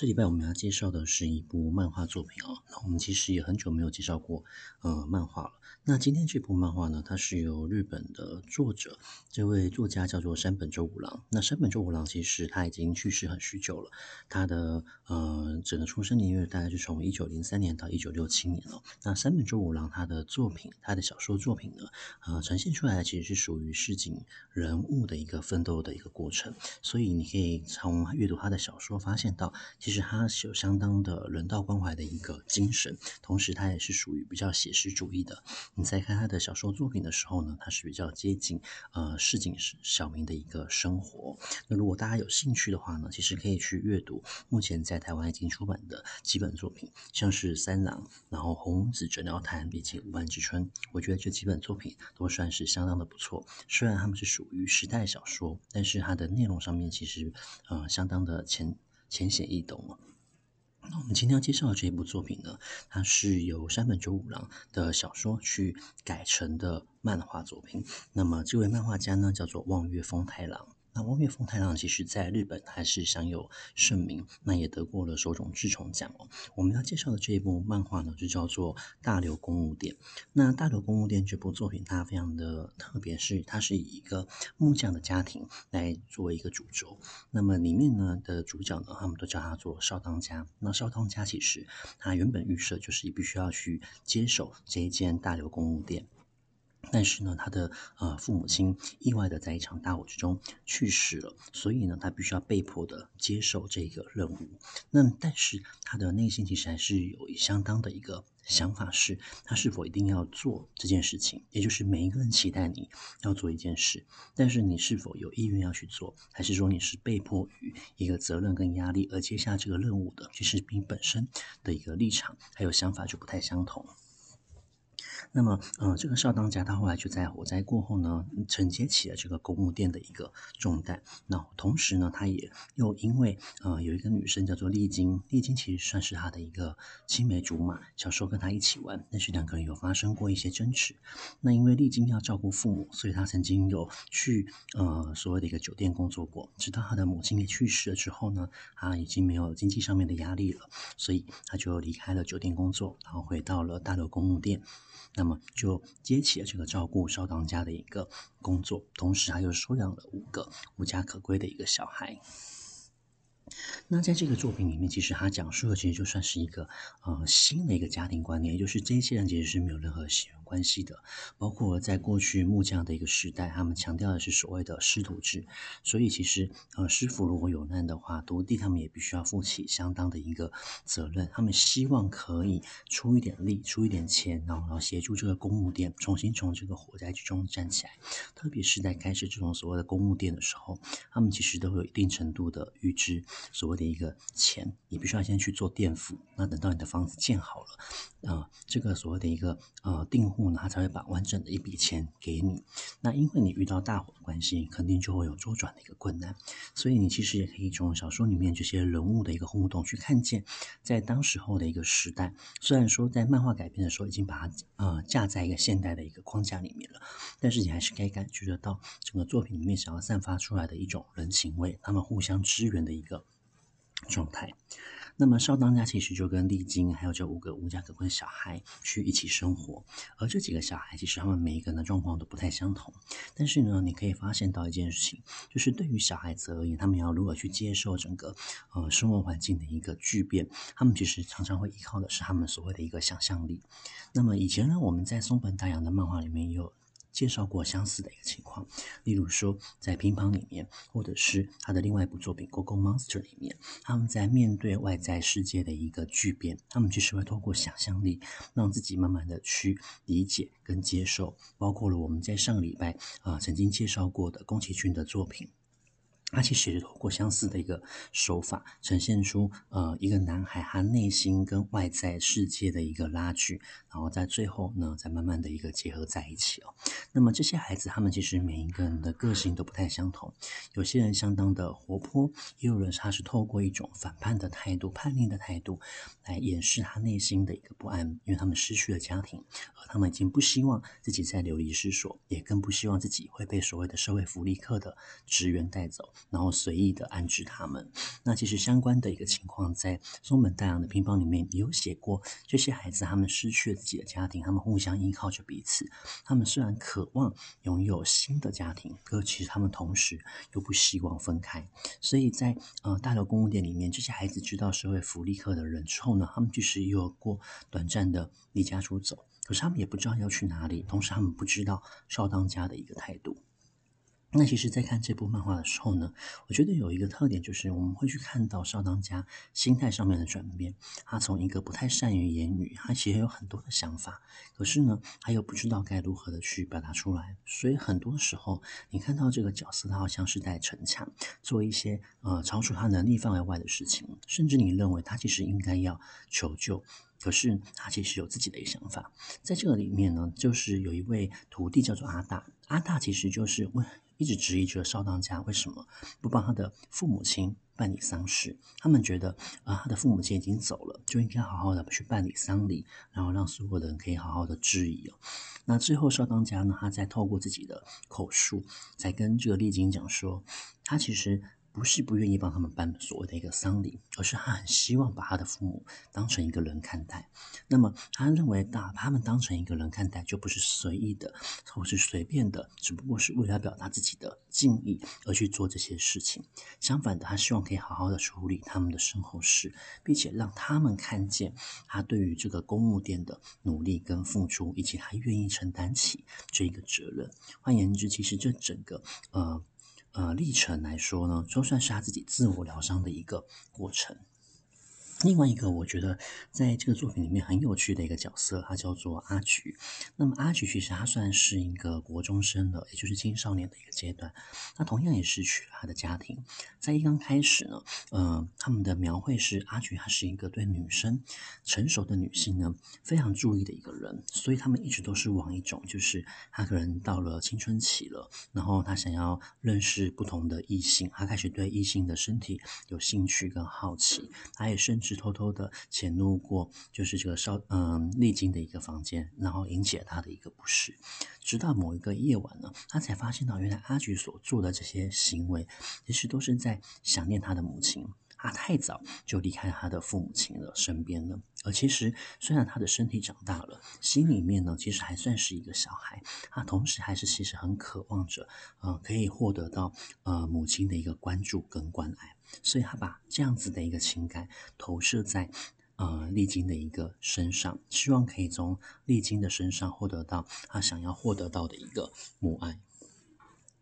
这礼拜我们要介绍的是一部漫画作品哦。那我们其实也很久没有介绍过呃漫画了。那今天这部漫画呢，它是由日本的作者，这位作家叫做山本周五郎。那山本周五郎其实他已经去世很许久了，他的呃整个出生年月大概是从一九零三年到一九六七年了。那山本周五郎他的作品，他的小说作品呢，呃呈现出来其实是属于市井人物的一个奋斗的一个过程。所以你可以从阅读他的小说发现到，其实他是有相当的人道关怀的一个精神，同时他也是属于比较写实主义的。你在看他的小说作品的时候呢，他是比较接近呃市井小民的一个生活。那如果大家有兴趣的话呢，其实可以去阅读目前在台湾已经出版的几本作品，像是三郎，然后红子诊疗谈以及五万之春，我觉得这几本作品都算是相当的不错。虽然他们是属于时代小说，但是它的内容上面其实呃相当的前。浅显易懂。那我们今天要介绍的这一部作品呢，它是由山本周五郎的小说去改成的漫画作品。那么这位漫画家呢，叫做望月丰太郎。那汪月丰太郎其实在日本还是享有盛名，那也得过了手冢治虫奖哦。我们要介绍的这一部漫画呢，就叫做《大流公务店》。那《大流公务店》这部作品，它非常的特别，是它是以一个木匠的家庭来作为一个主轴。那么里面呢的主角呢，他们都叫他做少当家。那少当家其实他原本预设就是必须要去接手这一间大流公务店。但是呢，他的呃父母亲意外的在一场大火之中去世了，所以呢，他必须要被迫的接受这个任务。那但是他的内心其实还是有相当的一个想法，是他是否一定要做这件事情？也就是每一个人期待你要做一件事，但是你是否有意愿要去做，还是说你是被迫于一个责任跟压力而接下这个任务的？其实你本身的一个立场还有想法就不太相同。那么，呃，这个少当家他后来就在火灾过后呢，承接起了这个公务店的一个重担。那同时呢，他也又因为呃有一个女生叫做丽晶，丽晶其实算是他的一个青梅竹马，小时候跟他一起玩，但是两个人有发生过一些争执。那因为丽晶要照顾父母，所以他曾经有去呃所谓的一个酒店工作过。直到他的母亲也去世了之后呢，他已经没有经济上面的压力了，所以他就离开了酒店工作，然后回到了大流公务店。那么就接起了这个照顾少当家的一个工作，同时他又收养了五个无家可归的一个小孩。那在这个作品里面，其实他讲述的其实就算是一个呃新的一个家庭观念，也就是这些人其实是没有任何血缘关系的。包括在过去木匠的一个时代，他们强调的是所谓的师徒制，所以其实呃师傅如果有难的话，徒弟他们也必须要负起相当的一个责任。他们希望可以出一点力，出一点钱，然后然后协助这个公务店重新从这个火灾之中站起来。特别是在开设这种所谓的公务店的时候，他们其实都有一定程度的预支。所谓的一个钱，你必须要先去做垫付，那等到你的房子建好了，呃，这个所谓的一个呃订户呢，他才会把完整的一笔钱给你。那因为你遇到大火的关系，肯定就会有周转的一个困难，所以你其实也可以从小说里面这些人物的一个互动去看见，在当时候的一个时代，虽然说在漫画改编的时候已经把它呃架在一个现代的一个框架里面了，但是你还是可以感觉得到整个作品里面想要散发出来的一种人情味，他们互相支援的一个。状态，那么少当家其实就跟丽晶还有这五个无家可归的小孩去一起生活，而这几个小孩其实他们每一个人的状况都不太相同，但是呢，你可以发现到一件事情，就是对于小孩子而言，他们要如何去接受整个呃生活环境的一个巨变，他们其实常常会依靠的是他们所谓的一个想象力。那么以前呢，我们在松本大洋的漫画里面也有。介绍过相似的一个情况，例如说在乒乓里面，或者是他的另外一部作品《Go Go Monster》里面，他们在面对外在世界的一个巨变，他们其实会透过想象力，让自己慢慢的去理解跟接受，包括了我们在上个礼拜啊、曾经介绍过的宫崎骏的作品。他其实也是透过相似的一个手法，呈现出呃一个男孩他内心跟外在世界的一个拉锯，然后在最后呢，再慢慢的一个结合在一起哦。那么这些孩子，他们其实每一个人的个性都不太相同，有些人相当的活泼，也有人他是透过一种反叛的态度、叛逆的态度来掩饰他内心的一个不安，因为他们失去了家庭，而他们已经不希望自己再流离失所，也更不希望自己会被所谓的社会福利课的职员带走。然后随意的安置他们。那其实相关的一个情况，在松本大洋的乒乓里面也有写过。这些孩子他们失去了自己的家庭，他们互相依靠着彼此。他们虽然渴望拥有新的家庭，可其实他们同时又不希望分开。所以在呃大楼公务店里面，这些孩子知道社会福利课的人之后呢，他们其实也有过短暂的离家出走。可是他们也不知道要去哪里，同时他们不知道少当家的一个态度。那其实，在看这部漫画的时候呢，我觉得有一个特点，就是我们会去看到少当家心态上面的转变。他从一个不太善于言语，他其实有很多的想法，可是呢，他又不知道该如何的去表达出来。所以很多时候，你看到这个角色，他好像是在逞强，做一些呃超出他能力范围外的事情，甚至你认为他其实应该要求救。可是他其实有自己的一个想法，在这个里面呢，就是有一位徒弟叫做阿大，阿大其实就是问，一直质疑这个少当家为什么不帮他的父母亲办理丧事。他们觉得啊，他的父母亲已经走了，就应该好好的去办理丧礼，然后让所有的人可以好好的质疑哦。那最后少当家呢，他在透过自己的口述，才跟这个丽晶讲说，他其实。不是不愿意帮他们办所谓的一个丧礼，而是他很希望把他的父母当成一个人看待。那么他认为，把他们当成一个人看待，就不是随意的，或是随便的，只不过是为了表达自己的敬意而去做这些事情。相反的，他希望可以好好的处理他们的身后事，并且让他们看见他对于这个公务店的努力跟付出，以及他愿意承担起这个责任。换言之，其实这整个呃。呃，历程来说呢，就算是他自己自我疗伤的一个过程。另外一个，我觉得在这个作品里面很有趣的一个角色，他叫做阿菊。那么阿菊其实他算是一个国中生的，也就是青少年的一个阶段。他同样也失去了他的家庭。在一刚开始呢，呃，他们的描绘是阿菊，她是一个对女生成熟的女性呢非常注意的一个人，所以他们一直都是往一种就是他可能到了青春期了，然后他想要认识不同的异性，他开始对异性的身体有兴趣跟好奇，他也甚至。是偷偷的潜入过，就是这个少嗯丽晶的一个房间，然后引起了他的一个不适。直到某一个夜晚呢，他才发现到，原来阿菊所做的这些行为，其实都是在想念他的母亲。他太早就离开他的父母亲了身边了，而其实虽然他的身体长大了，心里面呢，其实还算是一个小孩。他同时还是其实很渴望着，呃，可以获得到呃母亲的一个关注跟关爱。所以他把这样子的一个情感投射在呃丽晶的一个身上，希望可以从丽晶的身上获得到他想要获得到的一个母爱。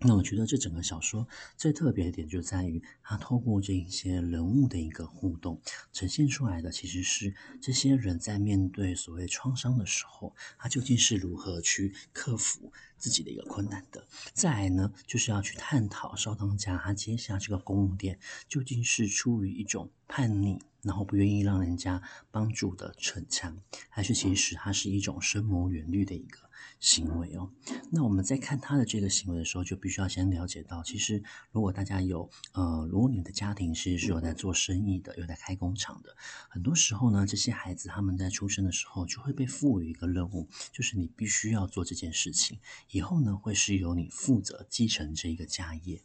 那我觉得这整个小说最特别的点就在于，它透过这一些人物的一个互动，呈现出来的其实是这些人在面对所谓创伤的时候，他究竟是如何去克服自己的一个困难的。再来呢，就是要去探讨少当家他接下这个公务店，究竟是出于一种叛逆，然后不愿意让人家帮助的逞强，还是其实他是一种深谋远虑的一个。行为哦，那我们在看他的这个行为的时候，就必须要先了解到，其实如果大家有呃，如果你的家庭其实是有在做生意的，有在开工厂的，很多时候呢，这些孩子他们在出生的时候就会被赋予一个任务，就是你必须要做这件事情，以后呢会是由你负责继承这一个家业。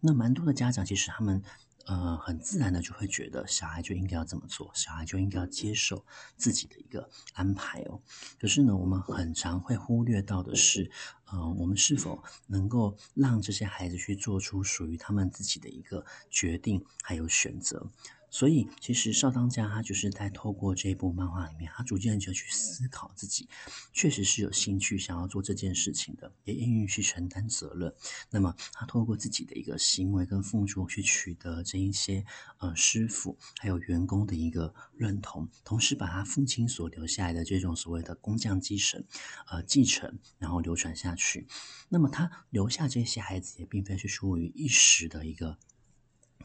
那蛮多的家长其实他们。呃，很自然的就会觉得小孩就应该要这么做，小孩就应该要接受自己的一个安排哦。可是呢，我们很常会忽略到的是，呃，我们是否能够让这些孩子去做出属于他们自己的一个决定还有选择？所以，其实少当家他就是在透过这部漫画里面，他逐渐就去思考自己，确实是有兴趣想要做这件事情的，也愿意去承担责任。那么，他透过自己的一个行为跟付出，去取得这一些呃师傅还有员工的一个认同，同时把他父亲所留下来的这种所谓的工匠精神，呃继承，然后流传下去。那么，他留下这些孩子也并非是出于一时的一个。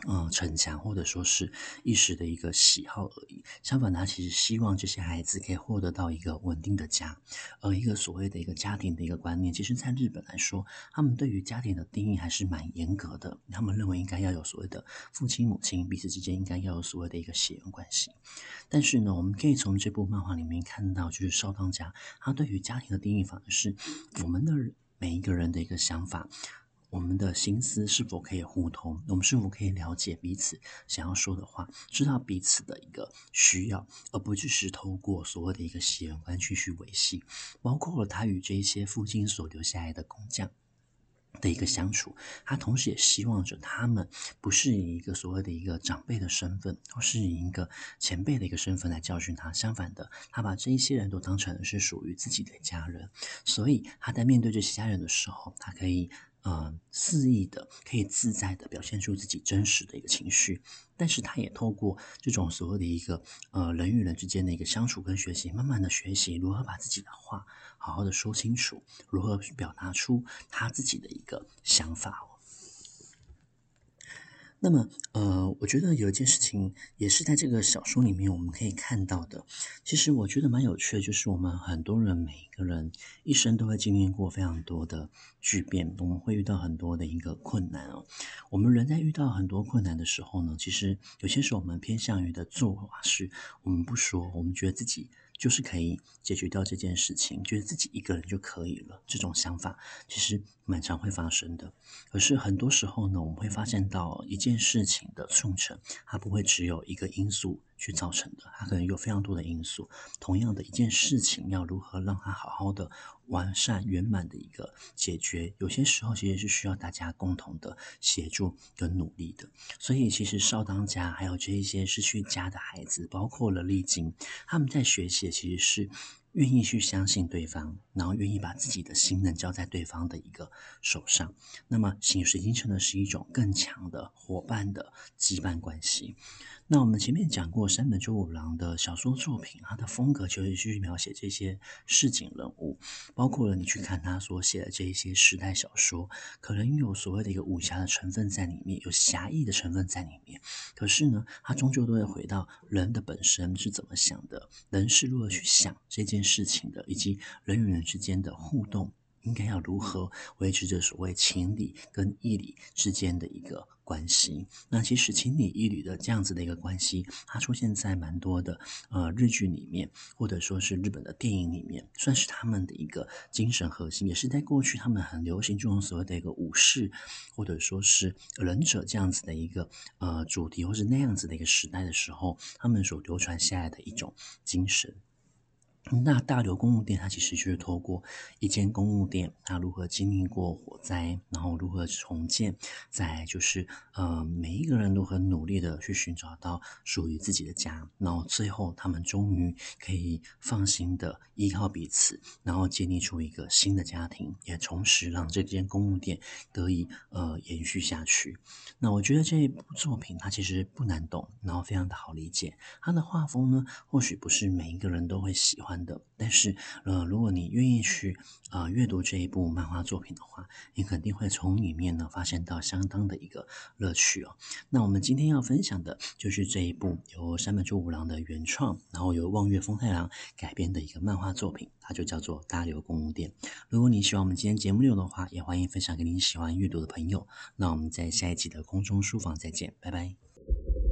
呃，逞强或者说是一时的一个喜好而已。相反，他其实希望这些孩子可以获得到一个稳定的家，而一个所谓的一个家庭的一个观念，其实在日本来说，他们对于家庭的定义还是蛮严格的。他们认为应该要有所谓的父亲、母亲彼此之间应该要有所谓的一个血缘关系。但是呢，我们可以从这部漫画里面看到，就是少当家他对于家庭的定义反而是我们的每一个人的一个想法。我们的心思是否可以互通？我们是否可以了解彼此想要说的话，知道彼此的一个需要，而不只是透过所谓的一个血缘关系去维系。包括了他与这些父亲所留下来的工匠的一个相处，他同时也希望着他们不是以一个所谓的一个长辈的身份，而是以一个前辈的一个身份来教训他。相反的，他把这一些人都当成是属于自己的家人，所以他在面对这些家人的时候，他可以。呃，肆意的可以自在的表现出自己真实的一个情绪，但是他也透过这种所谓的一个呃人与人之间的一个相处跟学习，慢慢的学习如何把自己的话好好的说清楚，如何表达出他自己的一个想法哦。那么，呃，我觉得有一件事情也是在这个小说里面我们可以看到的。其实我觉得蛮有趣的，就是我们很多人每一个人一生都会经历过非常多的巨变，我们会遇到很多的一个困难哦。我们人在遇到很多困难的时候呢，其实有些时候我们偏向于的做法是，我们不说，我们觉得自己。就是可以解决掉这件事情，觉得自己一个人就可以了。这种想法其实蛮常会发生的。可是很多时候呢，我们会发现到一件事情的促成，它不会只有一个因素去造成的，它可能有非常多的因素。同样的一件事情，要如何让它好好的完善圆满的一个解决，有些时候其实是需要大家共同的协助跟努力的。所以，其实少当家还有这一些失去家的孩子，包括了丽晶，他们在学习其实是。愿意去相信对方，然后愿意把自己的心能交在对方的一个手上，那么形形成的是一种更强的伙伴的羁绊关系。那我们前面讲过山本周五郎的小说作品，他的风格就是去描写这些市井人物，包括了你去看他所写的这一些时代小说，可能有所谓的一个武侠的成分在里面，有侠义的成分在里面。可是呢，他终究都会回到人的本身是怎么想的，人是如何去想这件事情的，以及人与人之间的互动应该要如何维持着所谓情理跟义理之间的一个。关系，那其实情理义理的这样子的一个关系，它出现在蛮多的呃日剧里面，或者说是日本的电影里面，算是他们的一个精神核心，也是在过去他们很流行这种所谓的一个武士，或者说是忍者这样子的一个呃主题，或是那样子的一个时代的时候，他们所流传下来的一种精神。那大流公务店，它其实就是透过一间公务店，它如何经历过火灾，然后如何重建，再就是呃每一个人都很努力的去寻找到属于自己的家，然后最后他们终于可以放心的依靠彼此，然后建立出一个新的家庭，也同时让这间公务店得以呃延续下去。那我觉得这一部作品它其实不难懂，然后非常的好理解，它的画风呢，或许不是每一个人都会喜欢的，但是，呃，如果你愿意去啊、阅读这一部漫画作品的话，你肯定会从里面呢发现到相当的一个乐趣哦。那我们今天要分享的就是这一部由山本周五郎的原创，然后由望月丰太郎改编的一个漫画作品，它就叫做《大流公务店》。如果你喜欢我们今天节目内容的话，也欢迎分享给你喜欢阅读的朋友。那我们在下一集的空中书房再见，拜拜。